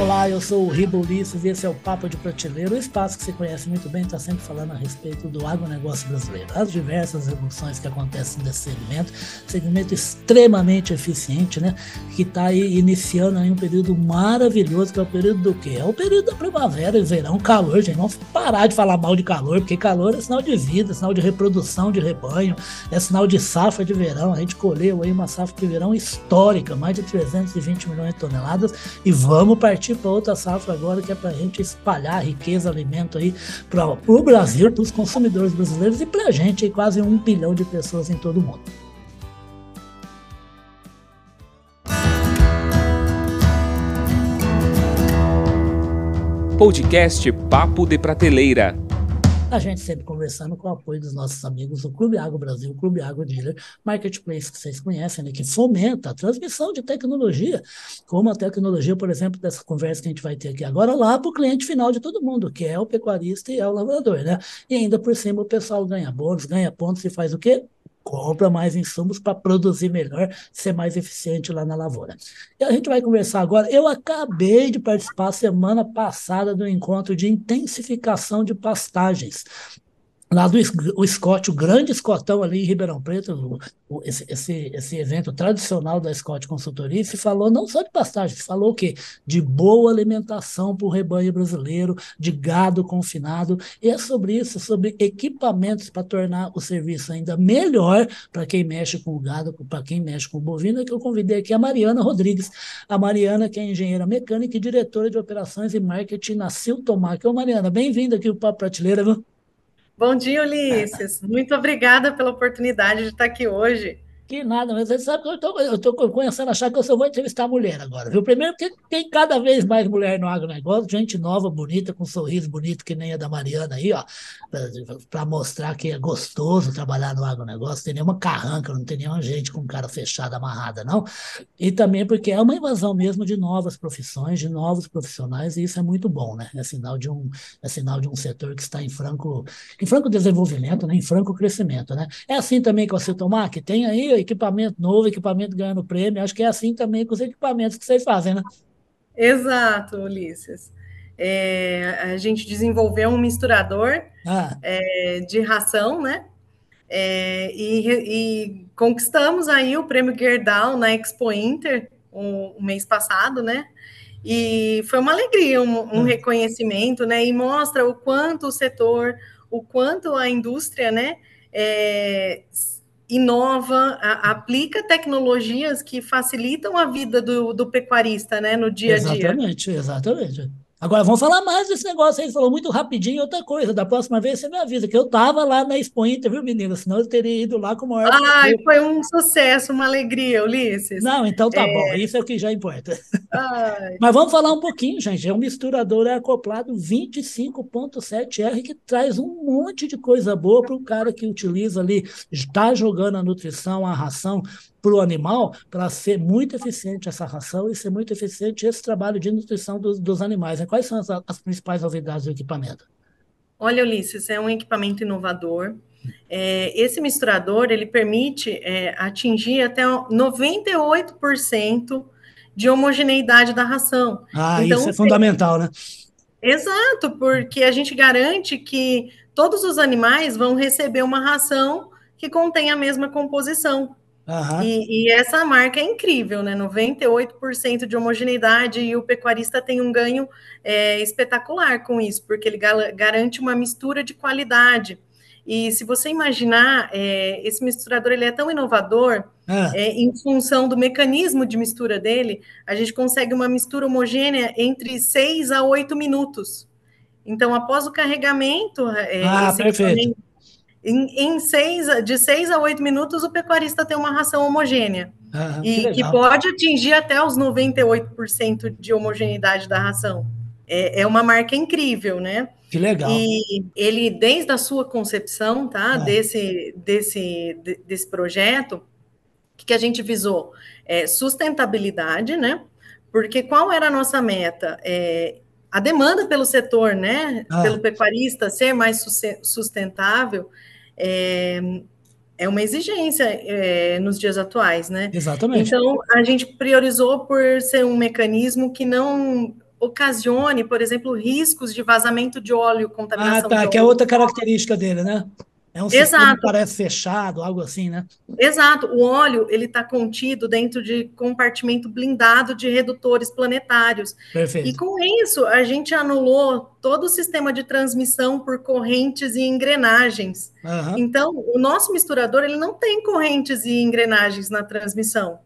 Olá, eu sou o Ribo Ulisses e esse é o Papo de Prateleiro, o espaço que você conhece muito bem, está sempre falando a respeito do agronegócio brasileiro, as diversas revoluções que acontecem nesse segmento, segmento extremamente eficiente, né? Que está aí iniciando aí um período maravilhoso, que é o período do quê? É o período da primavera e verão, calor, gente. Vamos parar de falar mal de calor, porque calor é sinal de vida, sinal de reprodução de rebanho, é sinal de safra de verão. A gente colheu aí uma safra de verão histórica, mais de 320 milhões de toneladas, e vamos partir partir para outra safra agora, que é para a gente espalhar riqueza, alimento aí para o Brasil, para os consumidores brasileiros e para a gente, quase um bilhão de pessoas em todo o mundo. Podcast Papo de Prateleira a gente sempre conversando com o apoio dos nossos amigos do Clube Água Brasil, Clube Água Dealer, Marketplace, que vocês conhecem, né, que fomenta a transmissão de tecnologia, como a tecnologia, por exemplo, dessa conversa que a gente vai ter aqui agora, lá para o cliente final de todo mundo, que é o pecuarista e é o lavrador, né? E ainda por cima o pessoal ganha bônus, ganha pontos e faz o quê? Compra mais insumos para produzir melhor, ser mais eficiente lá na lavoura. E a gente vai conversar agora. Eu acabei de participar semana passada do encontro de intensificação de pastagens lá do o Scott, o grande Scottão ali em Ribeirão Preto, o, o, esse, esse, esse evento tradicional da Scott Consultoria, se falou não só de pastagem, se falou o quê? De boa alimentação para o rebanho brasileiro, de gado confinado, e é sobre isso, sobre equipamentos para tornar o serviço ainda melhor para quem mexe com o gado, para quem mexe com o bovino, que eu convidei aqui a Mariana Rodrigues, a Mariana que é engenheira mecânica e diretora de operações e marketing na Siltomac. Ô Mariana, bem-vinda aqui o Papo Prateleira, viu? Bom dia, Ulisses. Muito obrigada pela oportunidade de estar aqui hoje. Que nada, mas você sabe que eu tô começando a achar que eu só vou entrevistar mulher agora, viu? Primeiro porque tem cada vez mais mulher no agronegócio, gente nova, bonita, com um sorriso bonito que nem a da Mariana aí, ó, para mostrar que é gostoso trabalhar no agronegócio, não tem nenhuma carranca, não tem nenhuma gente com cara fechada, amarrada, não. E também porque é uma invasão mesmo de novas profissões, de novos profissionais, e isso é muito bom, né? É sinal de um, é sinal de um setor que está em franco, em franco desenvolvimento, né? em franco crescimento, né? É assim também com a Citomar, que tem aí equipamento novo, equipamento ganhando prêmio. Acho que é assim também com os equipamentos que vocês fazem, né? Exato, Ulisses. É, a gente desenvolveu um misturador ah. é, de ração, né? É, e, e, conquistamos aí o prêmio Gerdau na Expo Inter o, o mês passado, né? E foi uma alegria, um, um ah. reconhecimento, né? E mostra o quanto o setor, o quanto a indústria, né? É, inova, a, aplica tecnologias que facilitam a vida do, do pecuarista, né, no dia a dia. Exatamente, exatamente. Agora, vamos falar mais desse negócio aí. Você falou muito rapidinho. Outra coisa, da próxima vez você me avisa, que eu estava lá na Expo Inter, viu, menina? Senão eu teria ido lá com o maior. Ai, foi um sucesso, uma alegria, Ulisses. Não, então tá é... bom. Isso é o que já importa. Mas vamos falar um pouquinho, gente. É um misturador acoplado 25.7R que traz um monte de coisa boa para o cara que utiliza ali, está jogando a nutrição, a ração para o animal para ser muito eficiente essa ração e ser muito eficiente esse trabalho de nutrição dos, dos animais. Né? Quais são as, as, principais novidades do equipamento? Olha, Ulisses, é um equipamento inovador. É, esse misturador ele permite é, atingir até 98% de homogeneidade da ração. Ah, então, isso é fundamental, né? Exato, porque a gente garante que todos os animais vão receber uma ração que contém a mesma composição. Uhum. E, e, essa marca é incrível, né? 98% de homogeneidade e o pecuarista tem um ganho é, espetacular com isso, porque ele garante uma mistura de qualidade. E se você imaginar, é, esse misturador ele é tão inovador, ah. é, em função do mecanismo de mistura dele, a gente consegue uma mistura homogênea entre 6 a 8 minutos. Então, após o carregamento, é, ah, perfeito em, em seis, de seis a oito minutos, o pecuarista tem uma ração homogênea. Ah, e que, que, pode atingir até os 98% de homogeneidade da ração. É, é, uma marca incrível, né? Que legal. E ele, desde a sua concepção, tá? Ah. Desse, desse, desse projeto, que, que a gente visou? É, sustentabilidade, né? Porque qual era a nossa meta? É, a demanda pelo setor, né? Ah. Pelo pecuarista ser mais sustentável é, é uma exigência é, nos dias atuais, né? Exatamente. Então, a gente priorizou por ser um mecanismo que não ocasione, por exemplo, riscos de vazamento de óleo, contaminação ah, tá, que é outra característica dele, né? É um Exato. sistema que parece fechado, algo assim, né? Exato. O óleo ele está contido dentro de compartimento blindado de redutores planetários. Perfeito. E com isso a gente anulou todo o sistema de transmissão por correntes e engrenagens. Uhum. Então, o nosso misturador ele não tem correntes e engrenagens na transmissão.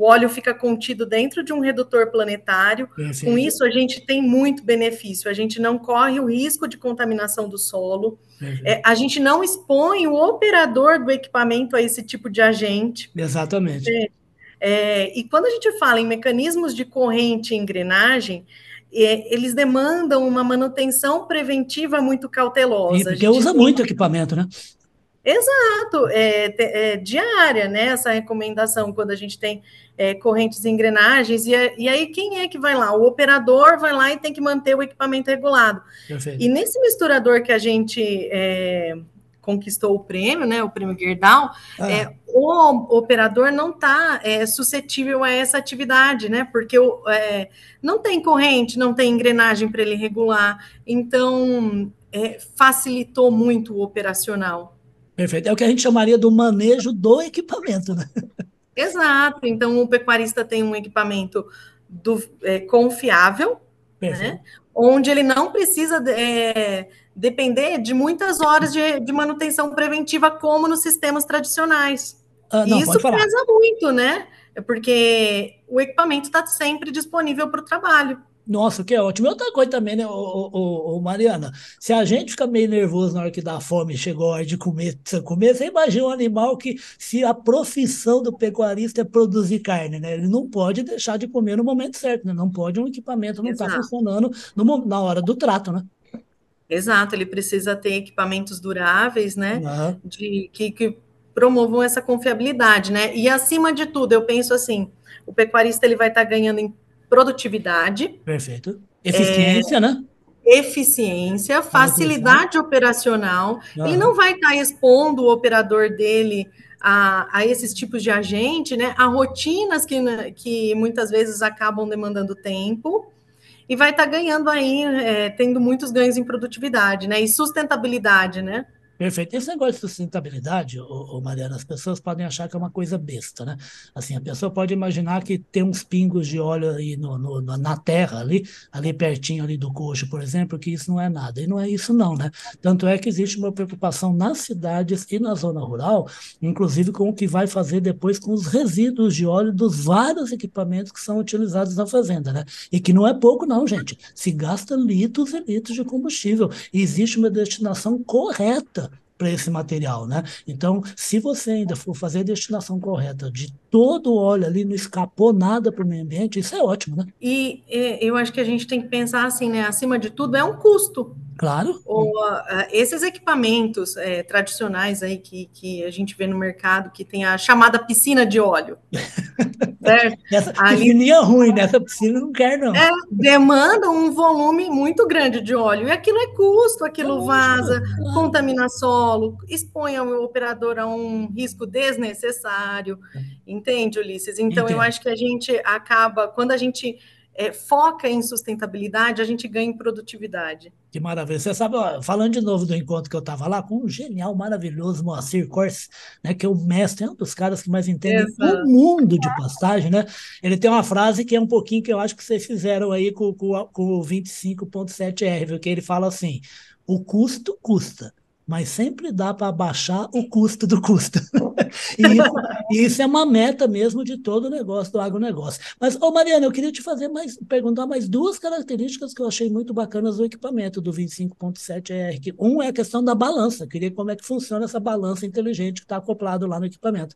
O óleo fica contido dentro de um redutor planetário. Com isso, a gente tem muito benefício. A gente não corre o risco de contaminação do solo. É, a gente não expõe o operador do equipamento a esse tipo de agente. Exatamente. É, é, e quando a gente fala em mecanismos de corrente e engrenagem, é, eles demandam uma manutenção preventiva muito cautelosa. E porque usa muito equipamento, né? Exato, é, é, diária, né? Essa recomendação quando a gente tem é, correntes e engrenagens, e, e, aí quem é que vai lá? O operador vai lá e tem que manter o equipamento regulado. E nesse misturador que a gente é, conquistou o prêmio, né? O prêmio Gerdau, ah. É, o operador não está é, suscetível a essa atividade, né? Porque é, não tem corrente, não tem engrenagem para ele regular, então facilitou muito o operacional. Perfeito. É o que a gente chamaria do manejo do equipamento, né? Exato. Então, o pecuarista tem um equipamento do, é, confiável, né? onde ele não precisa é, depender de muitas horas de, de, manutenção preventiva, como nos sistemas tradicionais. Ah, não, Isso pesa muito, né? Porque o equipamento está sempre disponível para o trabalho. Nossa, que ótimo. E outra coisa também, né, ô, ô, ô, Mariana? Se a gente fica meio nervoso na hora que dá fome, chegou a hora de comer, precisa comer, você imagina um animal que, se a profissão do pecuarista é produzir carne, né? Ele não pode deixar de comer no momento certo, né? Não pode um equipamento não estar tá funcionando no, na hora do trato, né? Exato, ele precisa ter equipamentos duráveis, né? Uhum. De, que, que promovam essa confiabilidade, né? E acima de tudo, eu penso assim, o pecuarista ele vai estar tá ganhando em produtividade. Perfeito. Eficiência, é, né? Eficiência, facilidade operacional. Uhum. Ele não vai estar expondo o operador dele a, a, esses tipos de agente, né? A rotinas que, que muitas vezes acabam demandando tempo e vai estar ganhando aí, é, tendo muitos ganhos em produtividade, né? E sustentabilidade, né? Perfeito. Esse negócio de sustentabilidade, ô, ô, Mariana, as pessoas podem achar que é uma coisa besta, né? Assim, a pessoa pode imaginar que tem uns pingos de óleo aí no, no, na terra, ali, ali pertinho ali do coxo, por exemplo, que isso não é nada. E não é isso não, né? Tanto é que existe uma preocupação nas cidades e na zona rural, inclusive com o que vai fazer depois com os resíduos de óleo dos vários equipamentos que são utilizados na fazenda, né? E que não é pouco não, gente. Se gasta litros e litros de combustível. E existe uma destinação correta para esse material, né? Então, se você ainda for fazer a destinação correta de todo o óleo ali, não escapou nada para o meio ambiente, isso é ótimo, né? E, eu acho que a gente tem que pensar assim, né? Acima de tudo, é um custo. Claro. Ou, uh, esses equipamentos é, tradicionais aí que, que a gente vê no mercado, que tem a chamada piscina de óleo. certo? Essa piscininha ruim, nessa piscina não quer, não. É, demanda um volume muito grande de óleo. E aquilo é custo, aquilo vaza, contamina solo, expõe o operador a um risco desnecessário. Entende, Ulisses? Então, Entendo. eu acho que a gente acaba, quando a gente é, foca em sustentabilidade, a gente ganha em produtividade. Que maravilha. Você sabe, ó, falando de novo do encontro que eu estava lá, com o genial, maravilhoso Moacir Corse, né, que é o mestre, é um dos caras que mais entende o mundo de pastagem, né? Ele tem uma frase que é um pouquinho que eu acho que vocês fizeram aí com, com, com o 25.7R, que ele fala assim, o custo custa, mas sempre dá para baixar o custo do custo. e, isso, isso, é uma meta mesmo de todo o negócio, do agronegócio. Mas, ô Mariana, eu queria te fazer mais, perguntar mais duas características que eu achei muito bacanas do equipamento do 25.7R. Um é a questão da balança. Eu queria como é que funciona essa balança inteligente que está acoplado lá no equipamento.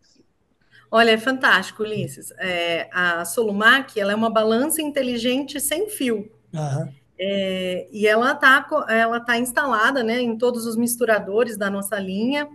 Olha, é fantástico, Ulisses. É, a Solumac ela é uma balança inteligente sem fio. Uhum. É, e ela está ela tá instalada né, em todos os misturadores da nossa linha,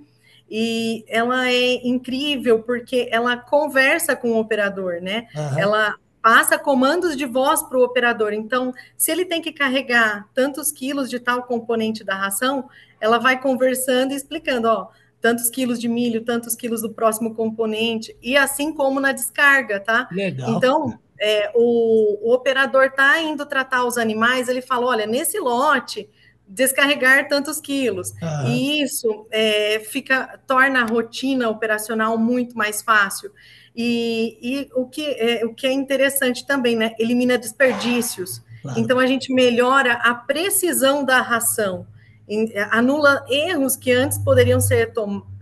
e ela é incrível porque ela conversa com o operador, né? Uhum. Ela passa comandos de voz para o operador. Então, se ele tem que carregar tantos quilos de tal componente da ração, ela vai conversando e explicando, ó, tantos quilos de milho, tantos quilos do próximo componente, e assim como na descarga, tá? Legal. Então, é, o, o operador está indo tratar os animais, ele fala: olha, nesse lote descarregar tantos quilos. Uhum. E isso é, fica torna a rotina operacional muito mais fácil. E, e o, que é, o que é interessante também, né? Elimina desperdícios. Claro. Então a gente melhora a precisão da ração, anula erros que antes poderiam ser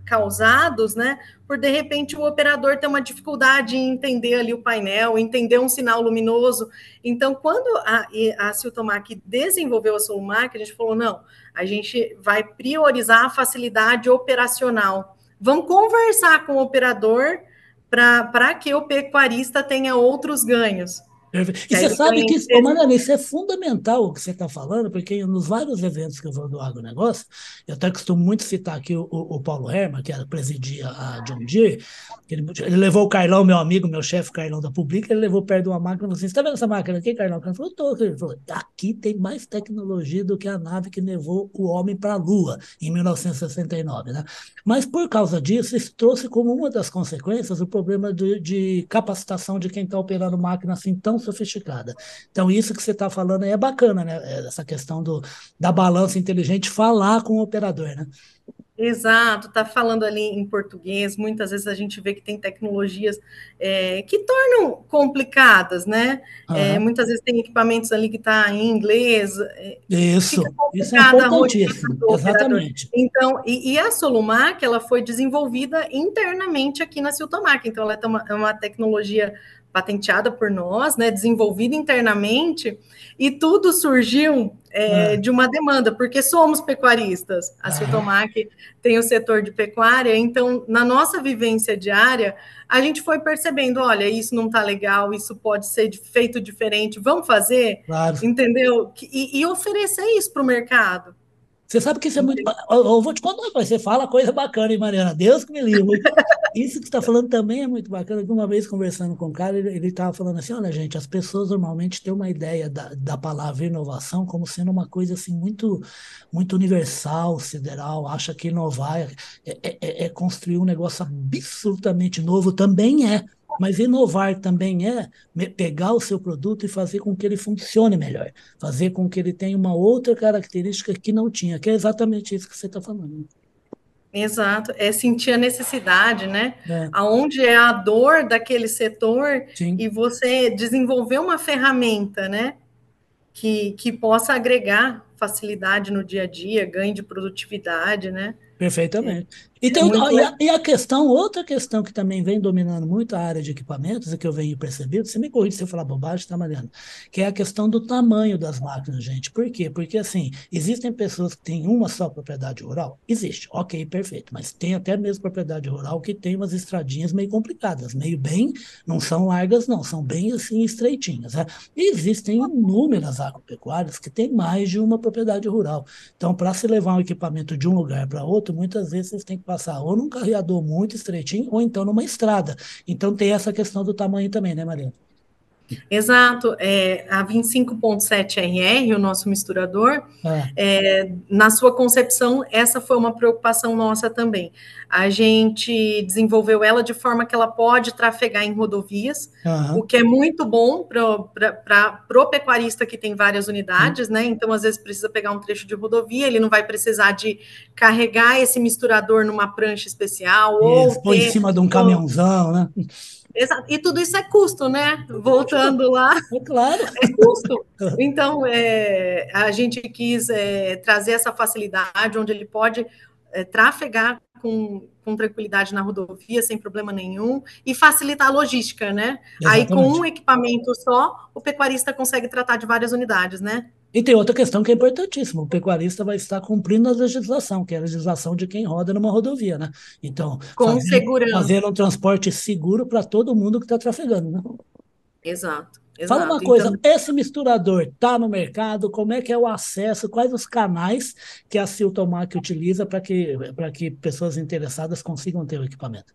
causados, né? Por de repente o operador ter uma dificuldade em entender ali o painel, entender um sinal luminoso. Então, quando a, a Siltomac desenvolveu a Solumac, a gente falou: não, a gente vai priorizar a facilidade operacional. Vamos conversar com o operador para que o pecuarista tenha outros ganhos. E você sabe que isso, Mariana, isso é fundamental o que você está falando, porque nos vários eventos que eu vou do agronegócio, eu até costumo muito citar aqui o, o Paulo Herman, que era, presidia a John Deere, ele, ele, levou o Carlão, meu amigo, meu chefe Carlão da Publica, ele levou perto de uma máquina e falou assim: Você está vendo essa máquina aqui, Carlão? Ele falou: Tô. Ele falou: Aqui tem mais tecnologia do que a nave que levou o homem para a Lua em 1969. Né? Mas por causa disso, isso trouxe como uma das consequências o problema de, de capacitação de quem está operando máquina assim tão sofisticada. Então, isso que você está falando aí é bacana, né? É essa questão do, da balança inteligente, falar com o operador, né? Exato, tá falando ali em português. Muitas vezes a gente vê que tem tecnologias é, que tornam complicadas, né? Uhum. É, muitas vezes tem equipamentos ali que tá em inglês. É, isso, isso é importantíssimo. Exatamente. Então, e, e, a Solumac, ela foi desenvolvida internamente aqui na Siltomac. Então, ela é uma, é uma tecnologia patenteada por nós, né, desenvolvida internamente, e tudo surgiu é, é. de uma demanda, porque somos pecuaristas. A Siltomac tem o setor de pecuária, então, na nossa vivência diária, a gente foi percebendo: olha, isso não está legal, isso pode ser feito diferente, vamos fazer, claro. entendeu? E, e oferecer isso para o mercado. Você sabe que isso é muito. Eu vou te contar, você fala coisa bacana, hein, Mariana? Deus que me livre. Isso que você está falando também é muito bacana. Uma vez conversando com o cara, ele estava falando assim: olha, gente, as pessoas normalmente têm uma ideia da, da palavra inovação como sendo uma coisa assim muito, muito universal, sideral, acha que inovar é, é, é, é construir um negócio absolutamente novo. Também é. Mas inovar também é pegar o seu produto e fazer com que ele funcione melhor, fazer com que ele tenha uma outra característica que não tinha, que é exatamente isso que você está falando. Exato, é sentir a necessidade, né? É. Aonde é a dor daquele setor Sim. e você desenvolver uma ferramenta, né? Que, que possa agregar facilidade no dia a dia, ganho de produtividade, né? Perfeitamente. E, tem, é e, a, e, a, questão, outra questão que também vem dominando muito a área de equipamentos, e que eu venho percebendo, você me corrige se eu falar bobagem, tá, Mariana? Que é a questão do tamanho das máquinas, gente. Por quê? Porque, assim, existem pessoas que têm uma só propriedade rural? Existe, ok, perfeito. Mas tem até mesmo propriedade rural que tem umas estradinhas meio complicadas, meio bem, não são largas, não, são bem, assim, estreitinhas. Né? E existem inúmeras agropecuárias que têm mais de uma propriedade rural. Então, para se levar um equipamento de um lugar para outro, muitas vezes vocês têm que passar ou num carreador muito estreitinho ou então numa estrada. Então tem essa questão do tamanho também, né, Maria? Exato, é, a 25.7RR, o nosso misturador, é. É, na sua concepção, essa foi uma preocupação nossa também. A gente desenvolveu ela de forma que ela pode trafegar em rodovias, uhum. o que é muito bom para o pecuarista que tem várias unidades, uhum. né? Então, às vezes, precisa pegar um trecho de rodovia, ele não vai precisar de carregar esse misturador numa prancha especial. Isso, ou em cima de um caminhãozão, né? Exato. E tudo isso é custo, né? Voltando lá. É claro. É custo. Então, é, a gente quis é, trazer essa facilidade onde ele pode é, trafegar com, com tranquilidade na rodovia, sem problema nenhum, e facilitar a logística, né? Exatamente. Aí, com um equipamento só, o pecuarista consegue tratar de várias unidades, né? E tem outra questão que é importantíssima: o pecuarista vai estar cumprindo a legislação, que é a legislação de quem roda numa rodovia, né? Então, com fazendo, segurança. Um transporte seguro para todo mundo que está trafegando, né? Exato. Exato. Fala uma coisa, então... esse misturador está no mercado? Como é que é o acesso? Quais os canais que a Siltomac utiliza para que, que pessoas interessadas consigam ter o equipamento?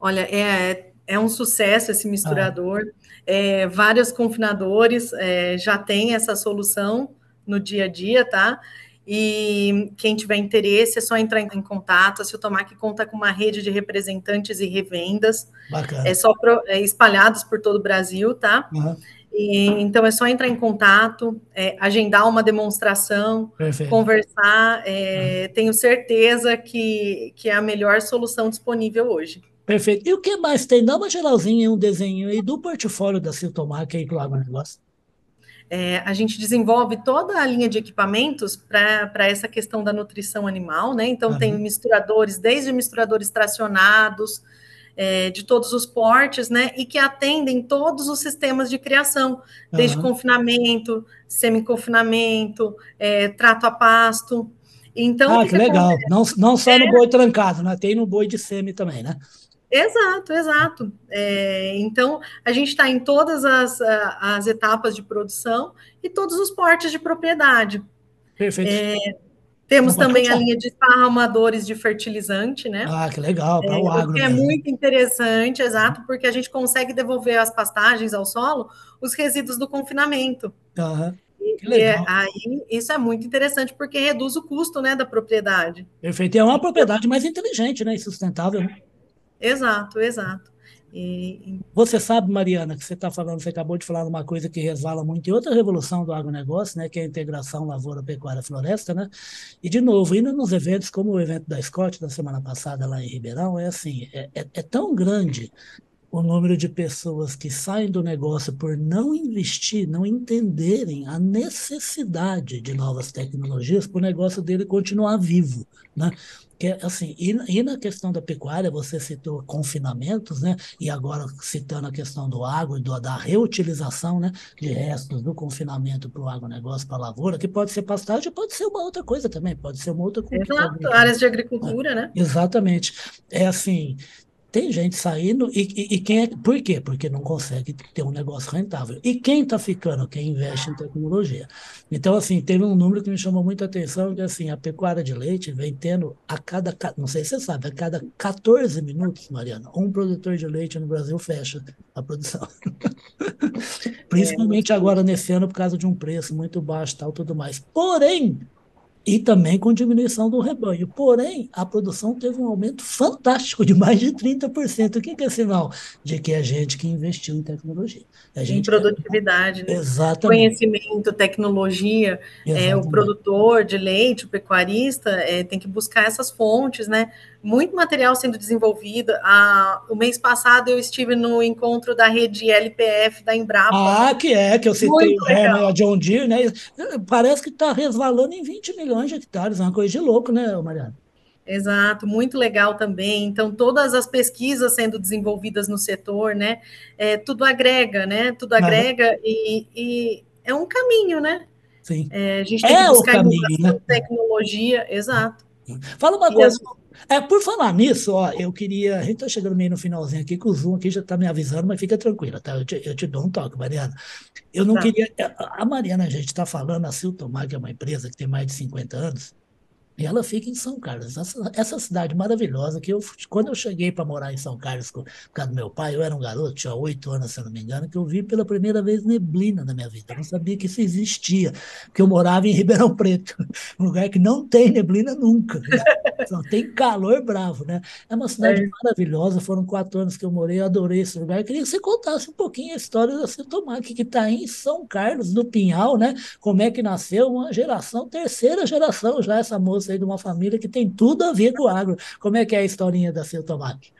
Olha, é, é um sucesso esse misturador. Ah. É, vários confinadores é, já têm essa solução no dia a dia, tá? E quem tiver interesse é só entrar em contato. A Siltomac conta com uma rede de representantes e revendas. Bacana. É só pro, é, espalhados por todo o Brasil, tá? Uhum. E, então é só entrar em contato, é, agendar uma demonstração, Perfeito. conversar. É, uhum. Tenho certeza que, que é a melhor solução disponível hoje. Perfeito. E o que mais tem? Dá uma geralzinha, um desenho aí do portfólio da Siltomac aí para o agronegócio. É, a gente desenvolve toda a linha de equipamentos para essa questão da nutrição animal, né? Então, uhum. tem misturadores, desde misturadores tracionados, é, de todos os portes, né? E que atendem todos os sistemas de criação, desde uhum. confinamento, semi-confinamento, é, trato a pasto. Então, ah, que, que legal. Não, não só no é. boi trancado, né? Tem no boi de semi também, né? Exato, exato. É, então, a gente está em todas as, as etapas de produção e todos os portes de propriedade. Perfeito. É, temos também a linha de esparramadores de fertilizante, né? Ah, que legal, para o é, agro. Que é muito interessante, exato, porque a gente consegue devolver às pastagens, ao solo, os resíduos do confinamento. Uhum. E, é, aí, isso é muito interessante, porque reduz o custo né, da propriedade. Perfeito. E é uma propriedade mais inteligente né, e sustentável. Né? Exato, exato. E... Você sabe, Mariana, que você está falando, você acabou de falar uma coisa que resvala muito em outra revolução do agronegócio, né, que é a integração lavoura-pecuária-floresta, né? E, de novo, indo nos eventos, como o evento da Scott da semana passada lá em Ribeirão, é assim, é, é, é tão grande o número de pessoas que saem do negócio por não investir, não entenderem a necessidade de novas tecnologias para o negócio dele continuar vivo, né? Que, assim, e, e, na questão da pecuária, você citou confinamentos, né? E agora citando a questão do agro, do, da reutilização né? de restos do confinamento para o agronegócio, para a lavoura, que pode ser pastagem, pode ser uma outra coisa também, pode ser uma outra cultura. Exato, áreas de agricultura, é, né? Exatamente. É assim, tem gente saindo e, e, e, quem é, por quê? Porque não consegue ter um negócio rentável. E quem está ficando? Quem investe em tecnologia. Então, assim, teve um número que me chamou muita atenção, que assim, a pecuária de leite vem tendo a cada, não sei se você sabe, a cada 14 minutos, Mariana, um produtor de leite no Brasil fecha a produção. Principalmente é, agora nesse ano por causa de um preço muito baixo tal, tudo mais. Porém, e também com diminuição do rebanho. Porém, a produção teve um aumento fantástico de mais de 30%. O que, é sinal? De que é gente que investiu em tecnologia. É em produtividade, né? Exatamente. conhecimento, tecnologia. É, o produtor de leite, o pecuarista, é, tem que buscar essas fontes, né? Muito material sendo desenvolvido. Ah, o mês passado eu estive no encontro da rede LPF da Embrapa. Ah, que é, que eu citei o Herman, a John Deere, né? Parece que está resvalando em 20 milhões de hectares, é uma coisa de louco, né, Mariana? Exato, muito legal também. Então, todas as pesquisas sendo desenvolvidas no setor, né? É, tudo agrega, né? Tudo agrega e, e, é um caminho, né? Sim. É, a gente tem é que buscar caminho, né? tecnologia, exato. Fala uma e coisa. É, por falar nisso, ó, eu queria. A gente está chegando meio no finalzinho aqui, que o Zoom aqui já está me avisando, mas fica tranquila, tá? Eu te, eu te dou um toque, Mariana. Eu não tá. queria. A Mariana, a gente está falando, a Siltomar, que é uma empresa que tem mais de 50 anos, e ela fica em São Carlos, essa, essa cidade maravilhosa que eu, quando eu cheguei para morar em São Carlos por causa do meu pai, eu era um garoto, tinha oito anos, se não me engano, que eu vi pela primeira vez neblina na minha vida. Eu não sabia que isso existia, porque eu morava em Ribeirão Preto, um lugar que não tem neblina nunca. Né? Só tem calor bravo, né? É uma cidade é. maravilhosa, foram quatro anos que eu morei, eu adorei esse lugar. Eu queria que você contasse um pouquinho a história da Cetomac, que está em São Carlos, do Pinhal, né? Como é que nasceu uma geração, terceira geração já, essa moça aí de uma família que tem tudo a ver com o agro. Como é que é a historinha da Siltomac?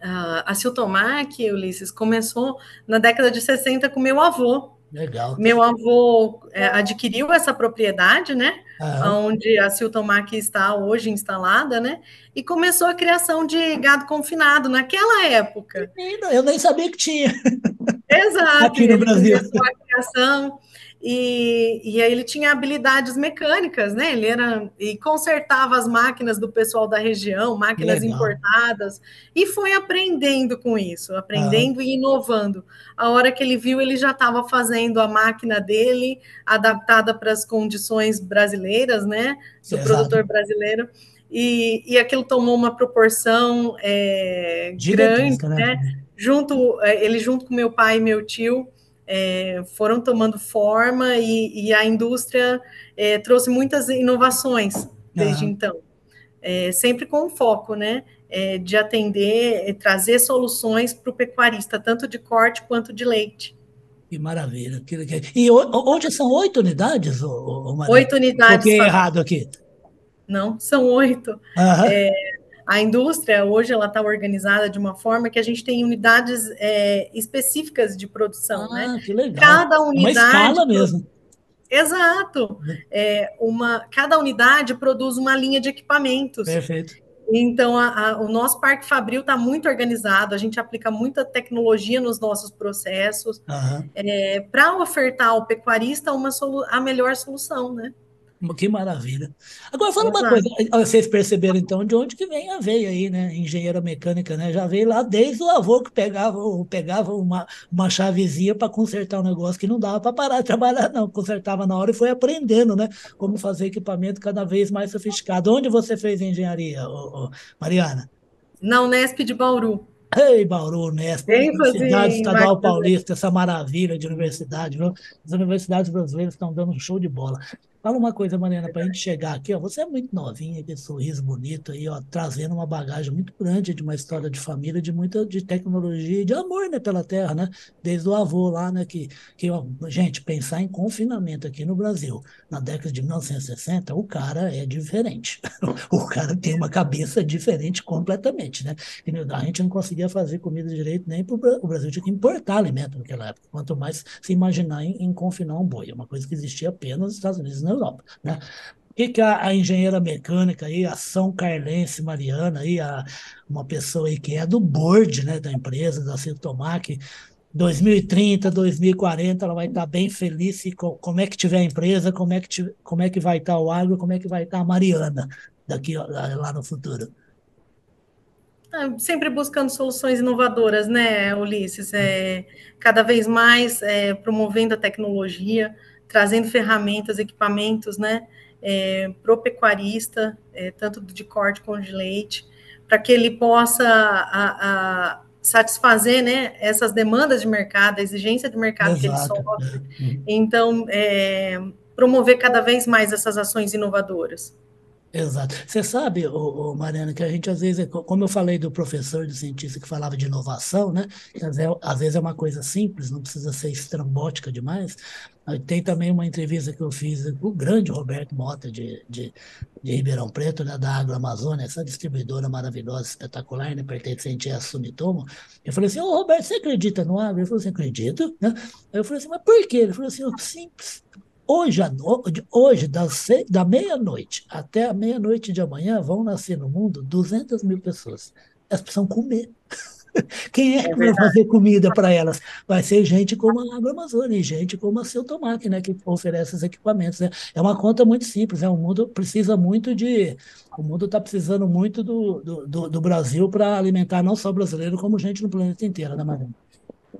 Uh, a Siltomac, Ulisses, começou na década de 60 com meu avô. Legal. Meu avô é, adquiriu essa propriedade, né? Onde a Siltomac está hoje instalada, né? E começou a criação de gado confinado naquela época. Eu nem sabia que tinha. Exato. Aqui no Brasil. Começou a criação e, e aí ele tinha habilidades mecânicas, né? Ele era e consertava as máquinas do pessoal da região, máquinas Legal. importadas, e foi aprendendo com isso, aprendendo ah. e inovando. A hora que ele viu, ele já estava fazendo a máquina dele adaptada para as condições brasileiras, né? Do Exato. produtor brasileiro. E, e aquilo tomou uma proporção é, grande, né? né? Junto, é, ele junto com meu pai e meu tio é, foram tomando forma e, e a indústria é, trouxe muitas inovações desde uhum. então, é, sempre com foco, né, é, de atender, trazer soluções para o pecuarista, tanto de corte quanto de leite. Que maravilha. E hoje são oito unidades, Oito unidades. Errado aqui. Não, são oito. Uhum. É, a indústria hoje ela está organizada de uma forma que a gente tem unidades é, específicas de produção, ah, né? Que legal. Cada unidade. Uma escala mesmo. Exato. É, uma, cada unidade produz uma linha de equipamentos. Perfeito. Então, a, a, o nosso parque fabril está muito organizado, a gente aplica muita tecnologia nos nossos processos uhum. é, para ofertar ao pecuarista uma a melhor solução, né? Que maravilha. Agora, fala uma coisa, vocês perceberam então de onde que vem a veia aí, né? Engenheira mecânica, né? Já veio lá desde o avô que pegava, pegava uma, uma chavezinha para consertar um negócio que não dava para parar de trabalhar, não. Consertava na hora e foi aprendendo, né? Como fazer equipamento cada vez mais sofisticado. Onde você fez engenharia, ô, ô, Mariana? Na Unesp de Bauru. Ei, Bauru, Unesp, Universidade Estadual Paulista, essa maravilha de universidade, viu? As universidades brasileiras estão dando um show de bola. Fala uma coisa, Mariana, para a gente chegar aqui, ó, você é muito novinha, com sorriso bonito aí, ó, trazendo uma bagagem muito grande de uma história de família, de muita de tecnologia e de amor, né, pela terra, né? Desde o avô lá, né, que, que ó, gente, pensar em confinamento aqui no Brasil, na década de 1960, o cara é diferente. o cara tem uma cabeça diferente completamente, né? A gente não conseguia fazer comida direito nem para o Brasil, tinha que importar alimento naquela época, quanto mais se imaginar em, em confinar um boi, é uma coisa que existia apenas nos Estados Unidos, né? Europa. Né? O que, a, a, engenheira mecânica aí, a São Carlense Mariana, aí, a, uma pessoa aí que é do board né, da empresa, da Cintomac, 2030, 2040, ela vai estar bem feliz e com, como é que tiver a empresa, como é que, como é que vai estar o agro, como é que vai estar a Mariana daqui lá no futuro. Ah, sempre buscando soluções inovadoras, né, Ulisses? É, cada vez mais é, promovendo a tecnologia, trazendo ferramentas, equipamentos, né, é, para o pecuarista, é, tanto de corte como de leite, para que ele possa a, a satisfazer, né, essas demandas de mercado, a exigência de mercado Exato. que ele sofre. Uhum. Então, é, promover cada vez mais essas ações inovadoras. Exato. Você sabe, ô, ô, Mariana, que a gente às vezes, como eu falei do professor, do cientista que falava de inovação, né? Às vezes, às vezes é uma coisa simples, não precisa ser estrambótica demais. Tem também uma entrevista que eu fiz com o grande Roberto Mota, de, de, de Ribeirão Preto, né, da Agroamazônia, essa distribuidora maravilhosa, espetacular, né, pertencente à Sumitomo. Eu falei assim, ô Roberto, você acredita no agro? Ele falou assim, acredito. Né? Eu falei assim, mas por quê? Ele falou assim, simples Hoje, hoje das seis, da meia-noite até a meia-noite de amanhã, vão nascer no mundo 200 mil pessoas. Elas precisam comer. Quem é, é que vai fazer comida para elas? Vai ser gente como a Agroamazônia, gente como a Seu Tomate, né, que oferece os equipamentos. Né? É uma conta muito simples, né? o mundo precisa muito de. O mundo está precisando muito do, do, do, do Brasil para alimentar não só brasileiro, como gente no planeta inteiro, né, Marina?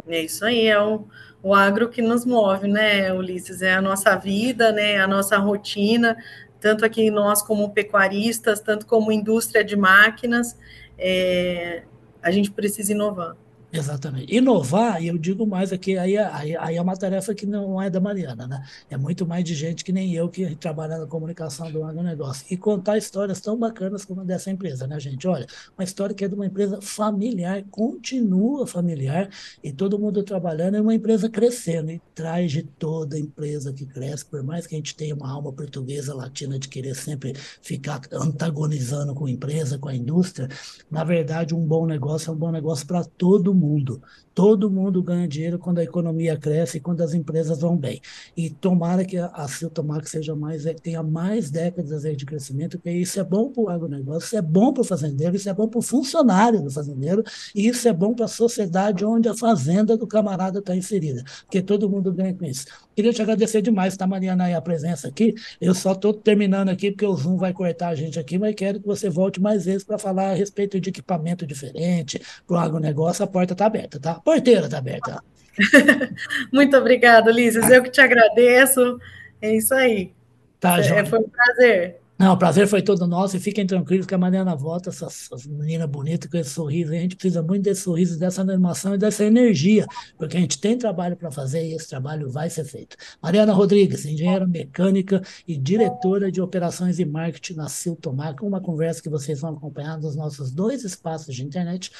É isso aí, é o, o agro que nos move, né, Ulisses? É a nossa vida, né, a nossa rotina, tanto aqui nós como pecuaristas, tanto como indústria de máquinas, é, a gente precisa inovar. Exatamente. Inovar, e eu digo mais aqui, aí, aí, aí, é uma tarefa que não é da Mariana, né? É muito mais de gente que nem eu que trabalha na comunicação do agronegócio. E contar histórias tão bacanas como dessa empresa, né, gente? Olha, uma história que é de uma empresa familiar, continua familiar, e todo mundo trabalhando, é uma empresa crescendo, e traz de toda empresa que cresce, por mais que a gente tenha uma alma portuguesa, latina, de querer sempre ficar antagonizando com a empresa, com a indústria, na verdade, um bom negócio é um bom negócio para todo mundo mundo. Todo mundo ganha dinheiro quando a economia cresce quando as empresas vão bem. E tomara que a, a Siltomac seja mais, é, tenha mais décadas de crescimento, porque isso é bom para o agronegócio, isso é bom para o fazendeiro, isso é bom para o funcionário do fazendeiro, e isso é bom para a sociedade onde a fazenda do camarada está inserida, porque todo mundo ganha com isso. Queria te agradecer demais, tá, Mariana, aí a presença aqui. Eu só estou terminando aqui, porque o Zoom vai cortar a gente aqui, mas quero que você volte mais vezes para falar a respeito de equipamento diferente para o agronegócio. A porta está aberta, tá? porteira está aberta. Muito obrigada, Ulisses. Eu que te agradeço. É isso aí. Tá, é, Foi um prazer. Não, o prazer foi todo nosso e fiquem tranquilos que a Mariana volta, essas, essas meninas bonitas com esse sorriso. A gente precisa muito desse sorriso, dessa animação e dessa energia, porque a gente tem trabalho para fazer e esse trabalho vai ser feito. Mariana Rodrigues, engenheira mecânica e diretora de operações e marketing na Siltomar, uma conversa que vocês vão acompanhar nos nossos dois espaços de internet,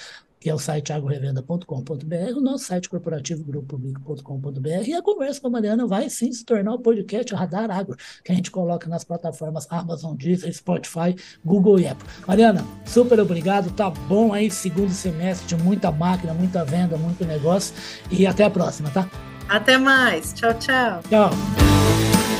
que é o site agrorevenda.com.br, o nosso site corporativo grupopublico.com.br, e a conversa com a Mariana vai sim se tornar o podcast Radar Agro, que a gente coloca nas plataformas Amazon, Deezer, Spotify, Google e Apple. Mariana, super obrigado, tá bom aí, segundo semestre de muita máquina, muita venda, muito negócio, e até a próxima, tá? Até mais, tchau, tchau. Tchau.